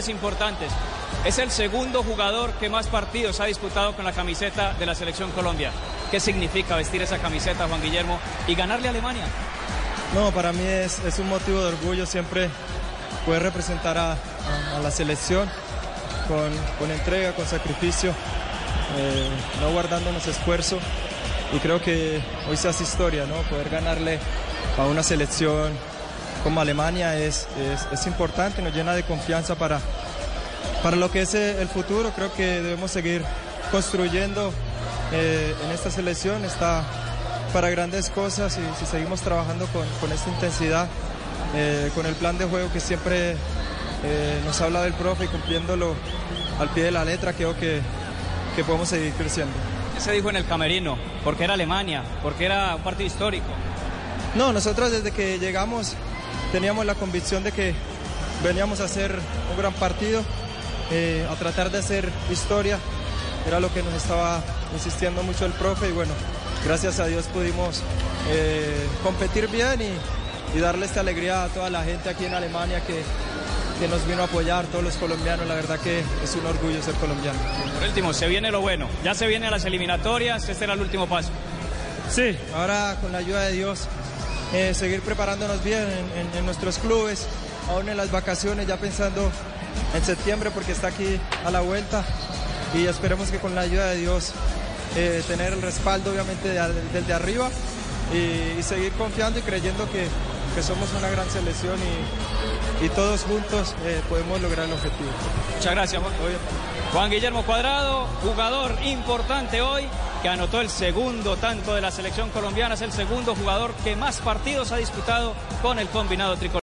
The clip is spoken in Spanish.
goles importantes. Es el segundo jugador que más partidos ha disputado con la camiseta de la selección Colombia. ¿Qué significa vestir esa camiseta, Juan Guillermo, y ganarle a Alemania? No, para mí es, es un motivo de orgullo siempre poder representar a, a- a la selección con, con entrega, con sacrificio, eh, no guardándonos esfuerzo. Y creo que hoy se hace historia, ¿no? Poder ganarle a una selección como Alemania es, es, es importante, nos llena de confianza para, para lo que es eh, el futuro. Creo que debemos seguir construyendo eh, en esta selección. Está para grandes cosas y si seguimos trabajando con, con esta intensidad, eh, con el plan de juego que siempre eh, nos habla del profe y cumpliéndolo al pie de la letra, creo que, que podemos seguir creciendo. ¿Qué se dijo en el camerino? Porque era Alemania, porque era un partido histórico. No, nosotros desde que llegamos teníamos la convicción de que veníamos a hacer un gran partido, eh, a tratar de hacer historia. Era lo que nos estaba insistiendo mucho el profe y bueno, gracias a Dios pudimos eh, competir bien y, y darle esta alegría a toda la gente aquí en Alemania que, que nos vino a apoyar, todos los colombianos. La verdad que es un orgullo ser colombiano. Por último, se viene lo bueno. Ya se vienen las eliminatorias, este era el último paso. Sí, ahora con la ayuda de Dios, eh, seguir preparándonos bien en, en- en nuestros clubes, aún en las vacaciones, ya pensando en septiembre porque está aquí a la vuelta y esperemos que con la ayuda de Dios eh, tener el respaldo obviamente de, del de arriba y, y seguir confiando y creyendo que, que somos una gran selección y, y todos juntos eh, podemos lograr el objetivo. Muchas gracias, Juan. Juan Guillermo Cuadrado, jugador importante hoy, que anotó el segundo tanto de la selección colombiana, es el segundo jugador que más partidos ha disputado con el combinado tricolor.